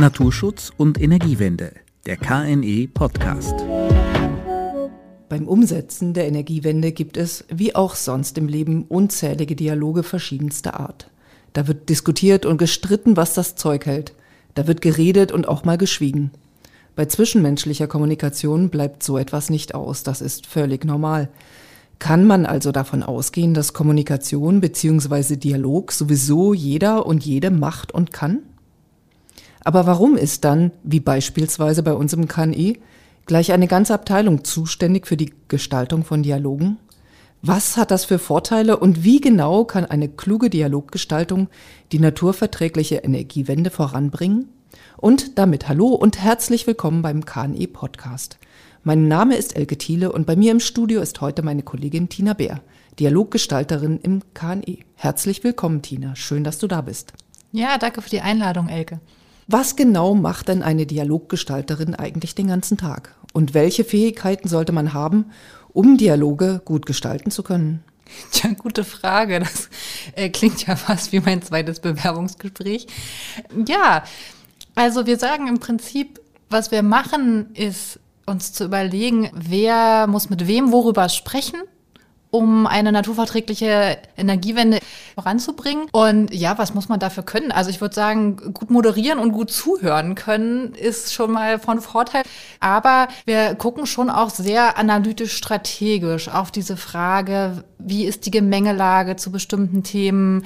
Naturschutz und Energiewende, der KNE Podcast. Beim Umsetzen der Energiewende gibt es, wie auch sonst im Leben, unzählige Dialoge verschiedenster Art. Da wird diskutiert und gestritten, was das Zeug hält. Da wird geredet und auch mal geschwiegen. Bei zwischenmenschlicher Kommunikation bleibt so etwas nicht aus. Das ist völlig normal. Kann man also davon ausgehen, dass Kommunikation bzw. Dialog sowieso jeder und jede macht und kann? Aber warum ist dann, wie beispielsweise bei uns im KNI, gleich eine ganze Abteilung zuständig für die Gestaltung von Dialogen? Was hat das für Vorteile und wie genau kann eine kluge Dialoggestaltung die naturverträgliche Energiewende voranbringen? Und damit hallo und herzlich willkommen beim KNE Podcast. Mein Name ist Elke Thiele und bei mir im Studio ist heute meine Kollegin Tina Bär, Dialoggestalterin im KNE. Herzlich willkommen, Tina. Schön, dass du da bist. Ja, danke für die Einladung, Elke. Was genau macht denn eine Dialoggestalterin eigentlich den ganzen Tag? Und welche Fähigkeiten sollte man haben, um Dialoge gut gestalten zu können? Tja, gute Frage. Das äh, klingt ja fast wie mein zweites Bewerbungsgespräch. Ja, also wir sagen im Prinzip, was wir machen, ist uns zu überlegen, wer muss mit wem worüber sprechen um eine naturverträgliche Energiewende voranzubringen. Und ja, was muss man dafür können? Also ich würde sagen, gut moderieren und gut zuhören können ist schon mal von Vorteil. Aber wir gucken schon auch sehr analytisch strategisch auf diese Frage, wie ist die Gemengelage zu bestimmten Themen?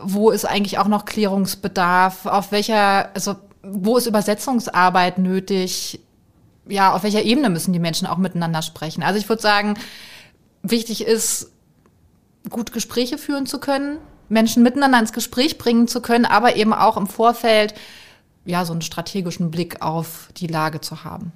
Wo ist eigentlich auch noch Klärungsbedarf? Auf welcher, also wo ist Übersetzungsarbeit nötig? ja, auf welcher Ebene müssen die Menschen auch miteinander sprechen? Also ich würde sagen, wichtig ist, gut Gespräche führen zu können, Menschen miteinander ins Gespräch bringen zu können, aber eben auch im Vorfeld ja so einen strategischen Blick auf die Lage zu haben.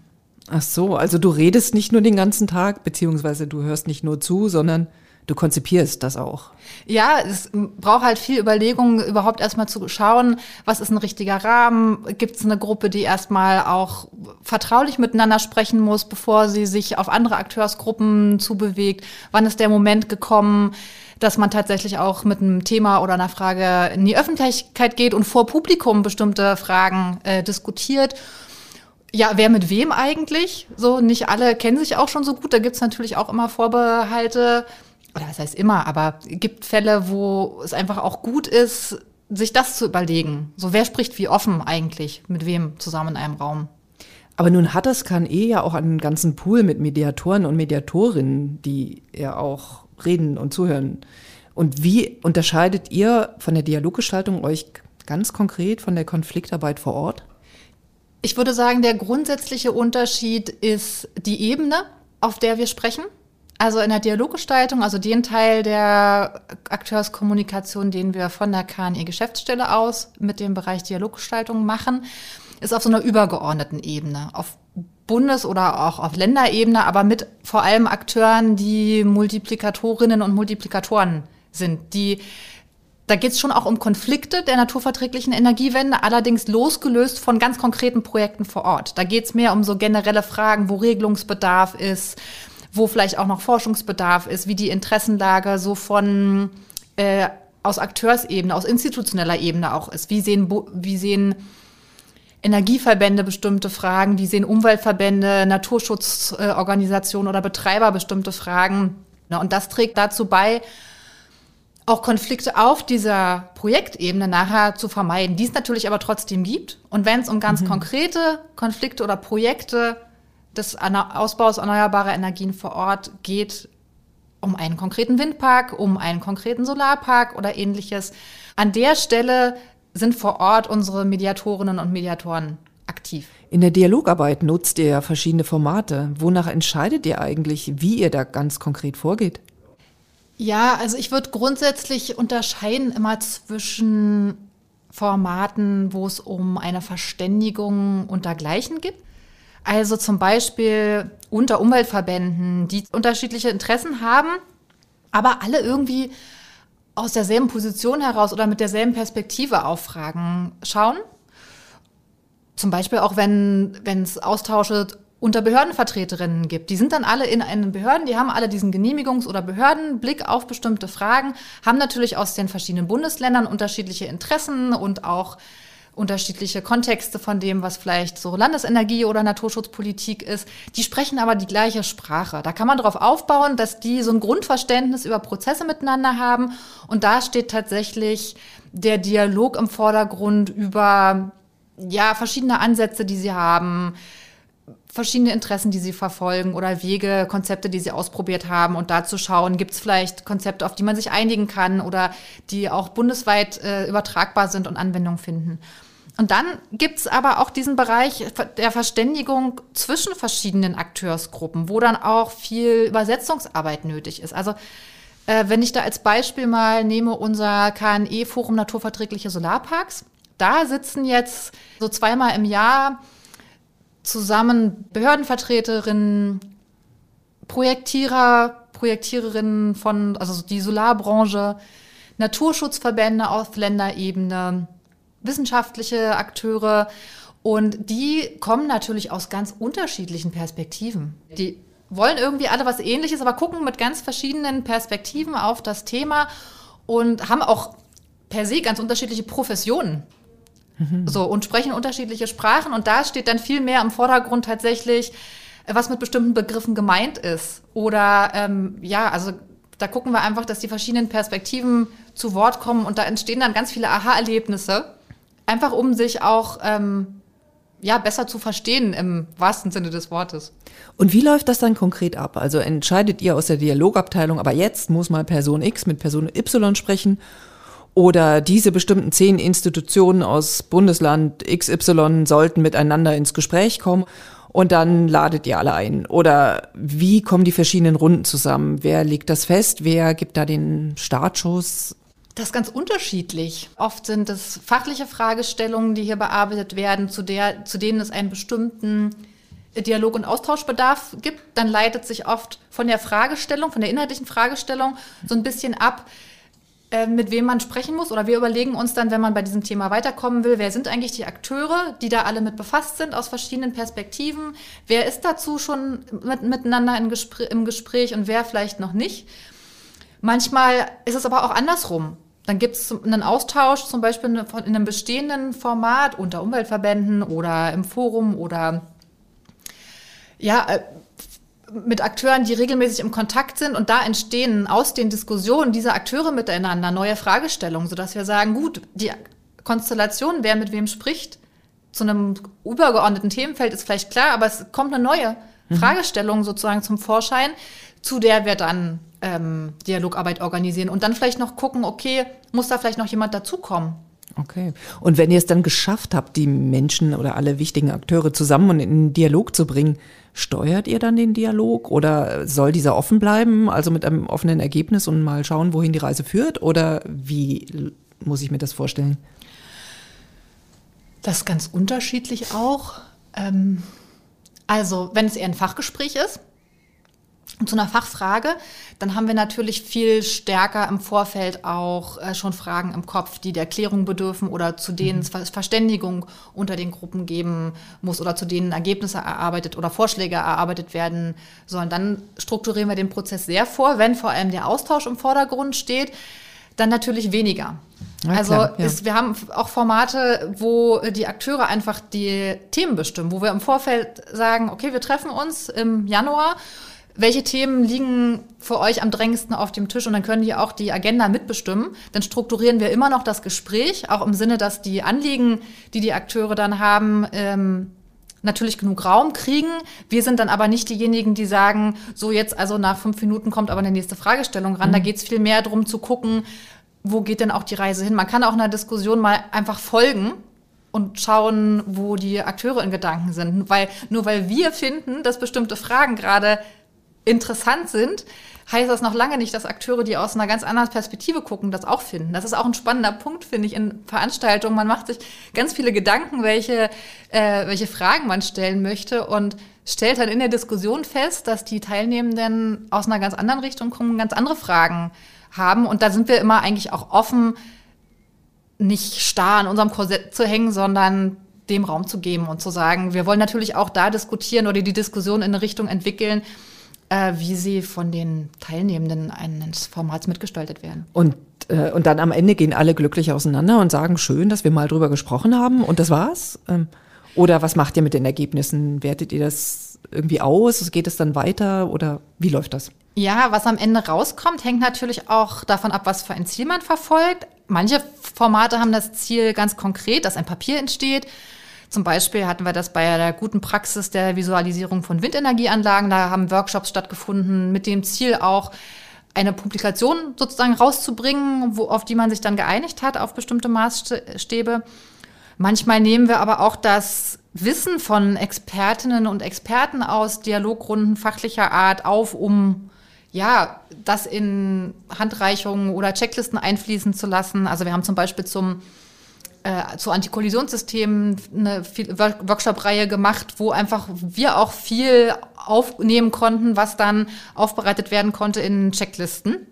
Ach so, also du redest nicht nur den ganzen Tag, beziehungsweise du hörst nicht nur zu, sondern du konzipierst das auch. Ja, es braucht halt viel Überlegung, überhaupt erstmal zu schauen, was ist ein richtiger Rahmen? Gibt es eine Gruppe, die erstmal auch vertraulich miteinander sprechen muss, bevor sie sich auf andere Akteursgruppen zubewegt? Wann ist der Moment gekommen, dass man tatsächlich auch mit einem Thema oder einer Frage in die Öffentlichkeit geht und vor Publikum bestimmte Fragen äh, diskutiert? Ja, wer mit wem eigentlich? So, nicht alle kennen sich auch schon so gut. Da gibt's natürlich auch immer Vorbehalte oder das heißt immer, aber es gibt Fälle, wo es einfach auch gut ist, sich das zu überlegen. So, wer spricht wie offen eigentlich, mit wem zusammen in einem Raum? Aber nun hat das KNE ja auch einen ganzen Pool mit Mediatoren und Mediatorinnen, die ja auch reden und zuhören. Und wie unterscheidet ihr von der Dialoggestaltung euch ganz konkret von der Konfliktarbeit vor Ort? Ich würde sagen, der grundsätzliche Unterschied ist die Ebene, auf der wir sprechen. Also in der Dialoggestaltung, also den Teil der Akteurskommunikation, den wir von der KNE Geschäftsstelle aus mit dem Bereich Dialoggestaltung machen, ist auf so einer übergeordneten Ebene, auf Bundes- oder auch auf Länderebene, aber mit vor allem Akteuren, die Multiplikatorinnen und Multiplikatoren sind, die da geht es schon auch um Konflikte der naturverträglichen Energiewende, allerdings losgelöst von ganz konkreten Projekten vor Ort. Da geht es mehr um so generelle Fragen, wo Regelungsbedarf ist, wo vielleicht auch noch Forschungsbedarf ist, wie die Interessenlage so von äh, aus Akteursebene, aus institutioneller Ebene auch ist. Wie sehen, wie sehen Energieverbände bestimmte Fragen, wie sehen Umweltverbände, Naturschutzorganisationen oder Betreiber bestimmte Fragen. Und das trägt dazu bei, auch Konflikte auf dieser Projektebene nachher zu vermeiden, die es natürlich aber trotzdem gibt. Und wenn es um ganz mhm. konkrete Konflikte oder Projekte des Ausbaus erneuerbarer Energien vor Ort geht um einen konkreten Windpark, um einen konkreten Solarpark oder ähnliches. An der Stelle sind vor Ort unsere Mediatorinnen und Mediatoren aktiv. In der Dialogarbeit nutzt ihr ja verschiedene Formate. Wonach entscheidet ihr eigentlich, wie ihr da ganz konkret vorgeht? Ja, also ich würde grundsätzlich unterscheiden immer zwischen Formaten, wo es um eine Verständigung untergleichen gibt also zum Beispiel unter Umweltverbänden, die unterschiedliche Interessen haben, aber alle irgendwie aus derselben Position heraus oder mit derselben Perspektive auf Fragen schauen. Zum Beispiel auch, wenn es Austausche unter Behördenvertreterinnen gibt. Die sind dann alle in einen Behörden, die haben alle diesen Genehmigungs- oder Behördenblick auf bestimmte Fragen, haben natürlich aus den verschiedenen Bundesländern unterschiedliche Interessen und auch unterschiedliche Kontexte von dem, was vielleicht so Landesenergie oder Naturschutzpolitik ist. Die sprechen aber die gleiche Sprache. Da kann man darauf aufbauen, dass die so ein Grundverständnis über Prozesse miteinander haben. Und da steht tatsächlich der Dialog im Vordergrund über ja, verschiedene Ansätze, die sie haben, verschiedene Interessen, die sie verfolgen oder Wege, Konzepte, die sie ausprobiert haben und da zu schauen, gibt es vielleicht Konzepte, auf die man sich einigen kann oder die auch bundesweit äh, übertragbar sind und Anwendung finden. Und dann gibt es aber auch diesen Bereich der Verständigung zwischen verschiedenen Akteursgruppen, wo dann auch viel Übersetzungsarbeit nötig ist. Also äh, wenn ich da als Beispiel mal nehme unser KNE Forum Naturverträgliche Solarparks, da sitzen jetzt so zweimal im Jahr zusammen Behördenvertreterinnen, Projektierer, Projektiererinnen von, also die Solarbranche, Naturschutzverbände auf Länderebene, wissenschaftliche Akteure und die kommen natürlich aus ganz unterschiedlichen Perspektiven. Die wollen irgendwie alle was ähnliches, aber gucken mit ganz verschiedenen Perspektiven auf das Thema und haben auch per se ganz unterschiedliche Professionen. Mhm. So, und sprechen unterschiedliche Sprachen. Und da steht dann viel mehr im Vordergrund tatsächlich, äh, was mit bestimmten Begriffen gemeint ist. Oder ähm, ja, also da gucken wir einfach, dass die verschiedenen Perspektiven zu Wort kommen und da entstehen dann ganz viele Aha-Erlebnisse, einfach um sich auch ähm, ja, besser zu verstehen im wahrsten Sinne des Wortes. Und wie läuft das dann konkret ab? Also entscheidet ihr aus der Dialogabteilung, aber jetzt muss mal Person X mit Person Y sprechen oder diese bestimmten zehn Institutionen aus Bundesland XY sollten miteinander ins Gespräch kommen und dann ladet ihr alle ein. Oder wie kommen die verschiedenen Runden zusammen? Wer legt das fest? Wer gibt da den Startschuss? Das ist ganz unterschiedlich. Oft sind es fachliche Fragestellungen, die hier bearbeitet werden, zu, der, zu denen es einen bestimmten Dialog- und Austauschbedarf gibt. Dann leitet sich oft von der Fragestellung, von der inhaltlichen Fragestellung so ein bisschen ab, äh, mit wem man sprechen muss. Oder wir überlegen uns dann, wenn man bei diesem Thema weiterkommen will, wer sind eigentlich die Akteure, die da alle mit befasst sind, aus verschiedenen Perspektiven. Wer ist dazu schon mit, miteinander Gespr im Gespräch und wer vielleicht noch nicht. Manchmal ist es aber auch andersrum. Dann gibt es einen Austausch, zum Beispiel in einem bestehenden Format unter Umweltverbänden oder im Forum oder ja, äh, mit Akteuren, die regelmäßig im Kontakt sind und da entstehen aus den Diskussionen dieser Akteure miteinander neue Fragestellungen, sodass wir sagen, gut, die Konstellation, wer mit wem spricht, zu einem übergeordneten Themenfeld ist vielleicht klar, aber es kommt eine neue mhm. Fragestellung sozusagen zum Vorschein, zu der wir dann ähm, Dialogarbeit organisieren und dann vielleicht noch gucken, okay, muss da vielleicht noch jemand dazukommen? Okay. Und wenn ihr es dann geschafft habt, die Menschen oder alle wichtigen Akteure zusammen und in einen Dialog zu bringen, steuert ihr dann den Dialog oder soll dieser offen bleiben, also mit einem offenen Ergebnis und mal schauen, wohin die Reise führt? Oder wie muss ich mir das vorstellen? Das ist ganz unterschiedlich auch. Ähm, also, wenn es eher ein Fachgespräch ist, und zu einer Fachfrage, dann haben wir natürlich viel stärker im Vorfeld auch äh, schon Fragen im Kopf, die der Klärung bedürfen oder zu denen es mhm. Verständigung unter den Gruppen geben muss oder zu denen Ergebnisse erarbeitet oder Vorschläge erarbeitet werden sollen. Dann strukturieren wir den Prozess sehr vor, wenn vor allem der Austausch im Vordergrund steht, dann natürlich weniger. Ja, also klar, ja. ist, wir haben auch Formate, wo die Akteure einfach die Themen bestimmen, wo wir im Vorfeld sagen, okay, wir treffen uns im Januar welche Themen liegen für euch am drängendsten auf dem Tisch und dann können die auch die Agenda mitbestimmen. Dann strukturieren wir immer noch das Gespräch, auch im Sinne, dass die Anliegen, die die Akteure dann haben, ähm, natürlich genug Raum kriegen. Wir sind dann aber nicht diejenigen, die sagen, so jetzt also nach fünf Minuten kommt aber eine nächste Fragestellung ran. Mhm. Da geht es viel mehr darum zu gucken, wo geht denn auch die Reise hin. Man kann auch einer Diskussion mal einfach folgen und schauen, wo die Akteure in Gedanken sind. Weil nur weil wir finden, dass bestimmte Fragen gerade interessant sind, heißt das noch lange nicht, dass Akteure, die aus einer ganz anderen Perspektive gucken, das auch finden. Das ist auch ein spannender Punkt, finde ich, in Veranstaltungen. Man macht sich ganz viele Gedanken, welche, äh, welche Fragen man stellen möchte und stellt dann in der Diskussion fest, dass die Teilnehmenden aus einer ganz anderen Richtung kommen, ganz andere Fragen haben. Und da sind wir immer eigentlich auch offen, nicht starr an unserem Korsett zu hängen, sondern dem Raum zu geben und zu sagen, wir wollen natürlich auch da diskutieren oder die Diskussion in eine Richtung entwickeln, äh, wie sie von den Teilnehmenden eines Formats mitgestaltet werden. Und, äh, und dann am Ende gehen alle glücklich auseinander und sagen, schön, dass wir mal drüber gesprochen haben und das war's. Ähm, oder was macht ihr mit den Ergebnissen? Wertet ihr das irgendwie aus? Geht es dann weiter oder wie läuft das? Ja, was am Ende rauskommt, hängt natürlich auch davon ab, was für ein Ziel man verfolgt. Manche Formate haben das Ziel ganz konkret, dass ein Papier entsteht. Zum Beispiel hatten wir das bei der guten Praxis der Visualisierung von Windenergieanlagen. Da haben Workshops stattgefunden mit dem Ziel auch, eine Publikation sozusagen rauszubringen, wo, auf die man sich dann geeinigt hat, auf bestimmte Maßstäbe. Manchmal nehmen wir aber auch das Wissen von Expertinnen und Experten aus Dialogrunden fachlicher Art auf, um ja, das in Handreichungen oder Checklisten einfließen zu lassen. Also wir haben zum Beispiel zum äh, zu Antikollisionssystemen eine Workshop-Reihe gemacht, wo einfach wir auch viel aufnehmen konnten, was dann aufbereitet werden konnte in Checklisten.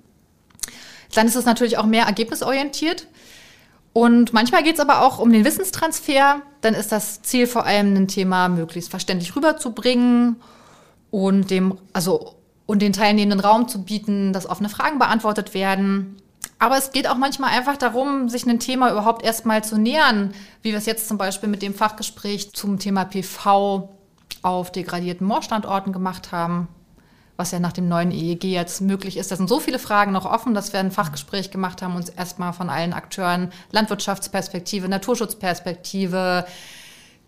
Dann ist es natürlich auch mehr ergebnisorientiert. Und manchmal geht es aber auch um den Wissenstransfer. Dann ist das Ziel vor allem ein Thema möglichst verständlich rüberzubringen und dem, also und den Teilnehmenden Raum zu bieten, dass offene Fragen beantwortet werden. Aber es geht auch manchmal einfach darum, sich ein Thema überhaupt erstmal zu nähern, wie wir es jetzt zum Beispiel mit dem Fachgespräch zum Thema PV auf degradierten Moorstandorten gemacht haben, was ja nach dem neuen EEG jetzt möglich ist. Da sind so viele Fragen noch offen, dass wir ein Fachgespräch gemacht haben, uns erstmal von allen Akteuren Landwirtschaftsperspektive, Naturschutzperspektive,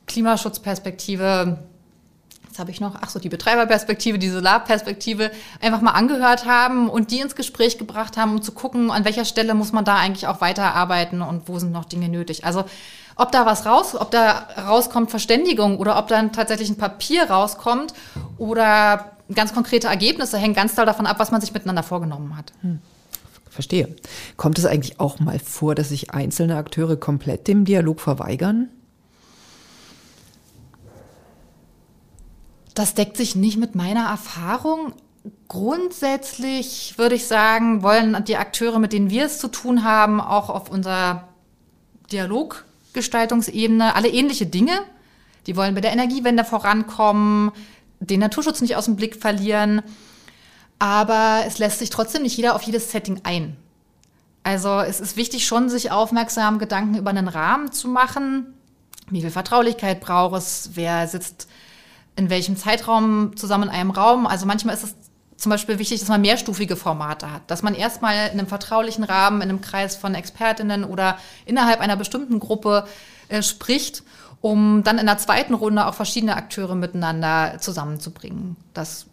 Klimaschutzperspektive, was habe ich noch? Ach so, die Betreiberperspektive, die Solarperspektive einfach mal angehört haben und die ins Gespräch gebracht haben, um zu gucken, an welcher Stelle muss man da eigentlich auch weiterarbeiten und wo sind noch Dinge nötig. Also ob da was raus, ob da rauskommt Verständigung oder ob dann tatsächlich ein Papier rauskommt oder ganz konkrete Ergebnisse, hängt ganz doll davon ab, was man sich miteinander vorgenommen hat. Hm. Verstehe. Kommt es eigentlich auch mal vor, dass sich einzelne Akteure komplett dem Dialog verweigern? Das deckt sich nicht mit meiner Erfahrung. Grundsätzlich würde ich sagen, wollen die Akteure, mit denen wir es zu tun haben, auch auf unserer Dialoggestaltungsebene alle ähnliche Dinge. Die wollen bei der Energiewende vorankommen, den Naturschutz nicht aus dem Blick verlieren. Aber es lässt sich trotzdem nicht jeder auf jedes Setting ein. Also es ist wichtig schon, sich aufmerksam Gedanken über einen Rahmen zu machen. Wie viel Vertraulichkeit braucht es? Wer sitzt in welchem Zeitraum zusammen in einem Raum. Also manchmal ist es zum Beispiel wichtig, dass man mehrstufige Formate hat, dass man erstmal in einem vertraulichen Rahmen, in einem Kreis von Expertinnen oder innerhalb einer bestimmten Gruppe äh, spricht, um dann in der zweiten Runde auch verschiedene Akteure miteinander zusammenzubringen. Das,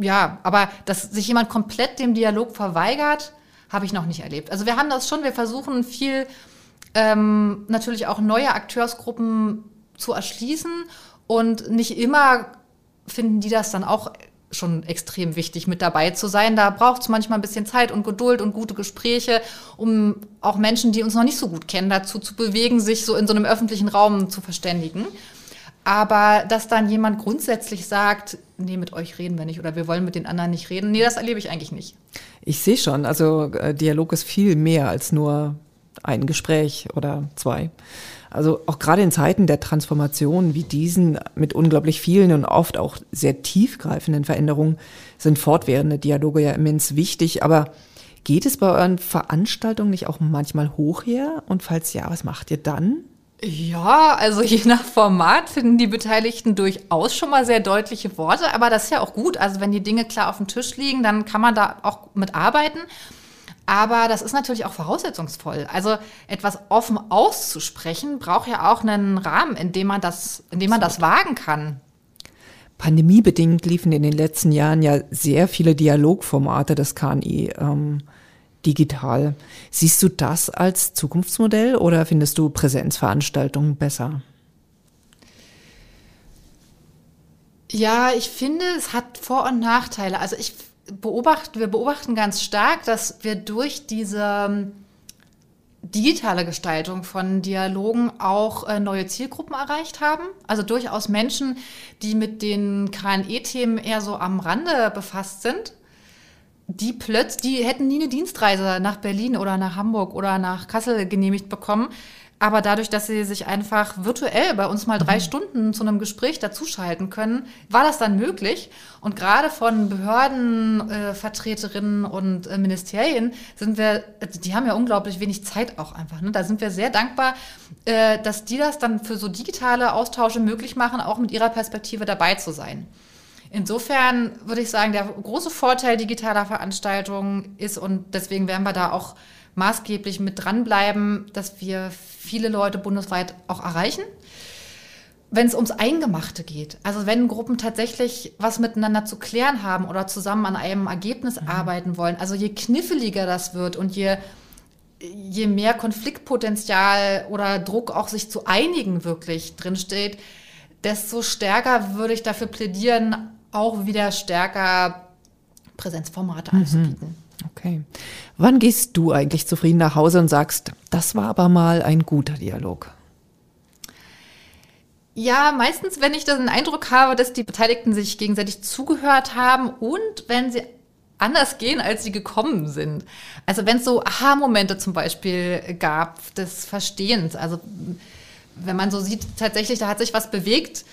ja, aber dass sich jemand komplett dem Dialog verweigert, habe ich noch nicht erlebt. Also wir haben das schon, wir versuchen viel ähm, natürlich auch neue Akteursgruppen zu erschließen und nicht immer finden die das dann auch schon extrem wichtig, mit dabei zu sein. Da braucht es manchmal ein bisschen Zeit und Geduld und gute Gespräche, um auch Menschen, die uns noch nicht so gut kennen, dazu zu bewegen, sich so in so einem öffentlichen Raum zu verständigen. Aber dass dann jemand grundsätzlich sagt, nee, mit euch reden wir nicht oder wir wollen mit den anderen nicht reden, nee, das erlebe ich eigentlich nicht. Ich sehe schon, also äh, Dialog ist viel mehr als nur ein Gespräch oder zwei. Also auch gerade in Zeiten der Transformation wie diesen mit unglaublich vielen und oft auch sehr tiefgreifenden Veränderungen sind fortwährende Dialoge ja immens wichtig. Aber geht es bei euren Veranstaltungen nicht auch manchmal hoch her? Und falls ja, was macht ihr dann? Ja, also je nach Format finden die Beteiligten durchaus schon mal sehr deutliche Worte, aber das ist ja auch gut. Also wenn die Dinge klar auf dem Tisch liegen, dann kann man da auch mit arbeiten. Aber das ist natürlich auch voraussetzungsvoll. Also etwas offen auszusprechen braucht ja auch einen Rahmen, in dem man das, in dem man das wagen kann. Pandemiebedingt liefen in den letzten Jahren ja sehr viele Dialogformate des KNI ähm, digital. Siehst du das als Zukunftsmodell oder findest du Präsenzveranstaltungen besser? Ja, ich finde, es hat Vor- und Nachteile. Also ich beobachten, wir beobachten ganz stark, dass wir durch diese ähm, digitale Gestaltung von Dialogen auch äh, neue Zielgruppen erreicht haben. Also durchaus Menschen, die mit den KNE-Themen eher so am Rande befasst sind, die plötzlich, die hätten nie eine Dienstreise nach Berlin oder nach Hamburg oder nach Kassel genehmigt bekommen. Aber dadurch, dass sie sich einfach virtuell bei uns mal drei mhm. Stunden zu einem Gespräch dazuschalten können, war das dann möglich. Und gerade von Behördenvertreterinnen äh, und äh, Ministerien sind wir, also die haben ja unglaublich wenig Zeit auch einfach. Ne? Da sind wir sehr dankbar, äh, dass die das dann für so digitale Austausche möglich machen, auch mit ihrer Perspektive dabei zu sein. Insofern würde ich sagen, der große Vorteil digitaler Veranstaltungen ist, und deswegen werden wir da auch maßgeblich mit dranbleiben, dass wir viele Leute bundesweit auch erreichen. Wenn es ums Eingemachte geht, also wenn Gruppen tatsächlich was miteinander zu klären haben oder zusammen an einem Ergebnis mhm. arbeiten wollen, also je kniffeliger das wird und je, je mehr Konfliktpotenzial oder Druck auch sich zu einigen wirklich drinsteht, desto stärker würde ich dafür plädieren, auch wieder stärker Präsenzformate mhm. anzubieten. Okay. Wann gehst du eigentlich zufrieden nach Hause und sagst, das war aber mal ein guter Dialog? Ja, meistens, wenn ich den Eindruck habe, dass die Beteiligten sich gegenseitig zugehört haben und wenn sie anders gehen, als sie gekommen sind. Also wenn es so Aha-Momente zum Beispiel gab des Verstehens. Also wenn man so sieht, tatsächlich, da hat sich was bewegt.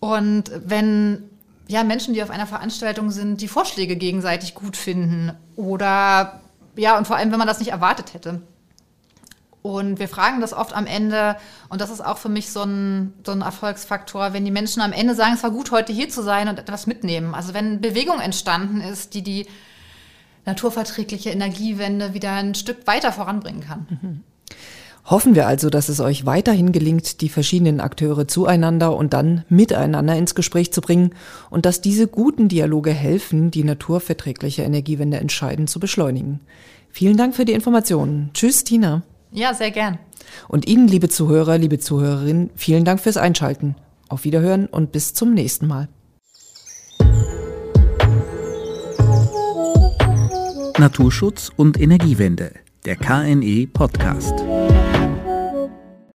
Und wenn ja, Menschen, die auf einer Veranstaltung sind, die Vorschläge gegenseitig gut finden oder ja, und vor allem, wenn man das nicht erwartet hätte. Und wir fragen das oft am Ende, und das ist auch für mich so ein, so ein Erfolgsfaktor, wenn die Menschen am Ende sagen, es war gut, heute hier zu sein und etwas mitnehmen. Also wenn Bewegung entstanden ist, die die naturverträgliche Energiewende wieder ein Stück weiter voranbringen kann. Mhm. Hoffen wir also, dass es euch weiterhin gelingt, die verschiedenen Akteure zueinander und dann miteinander ins Gespräch zu bringen und dass diese guten Dialoge helfen, die naturverträgliche Energiewende entscheidend zu beschleunigen. Vielen Dank für die Informationen. Tschüss, Tina. Ja, sehr gern. Und Ihnen, liebe Zuhörer, liebe Zuhörerinnen, vielen Dank fürs Einschalten. Auf Wiederhören und bis zum nächsten Mal. Naturschutz und Energiewende, der KNE Podcast.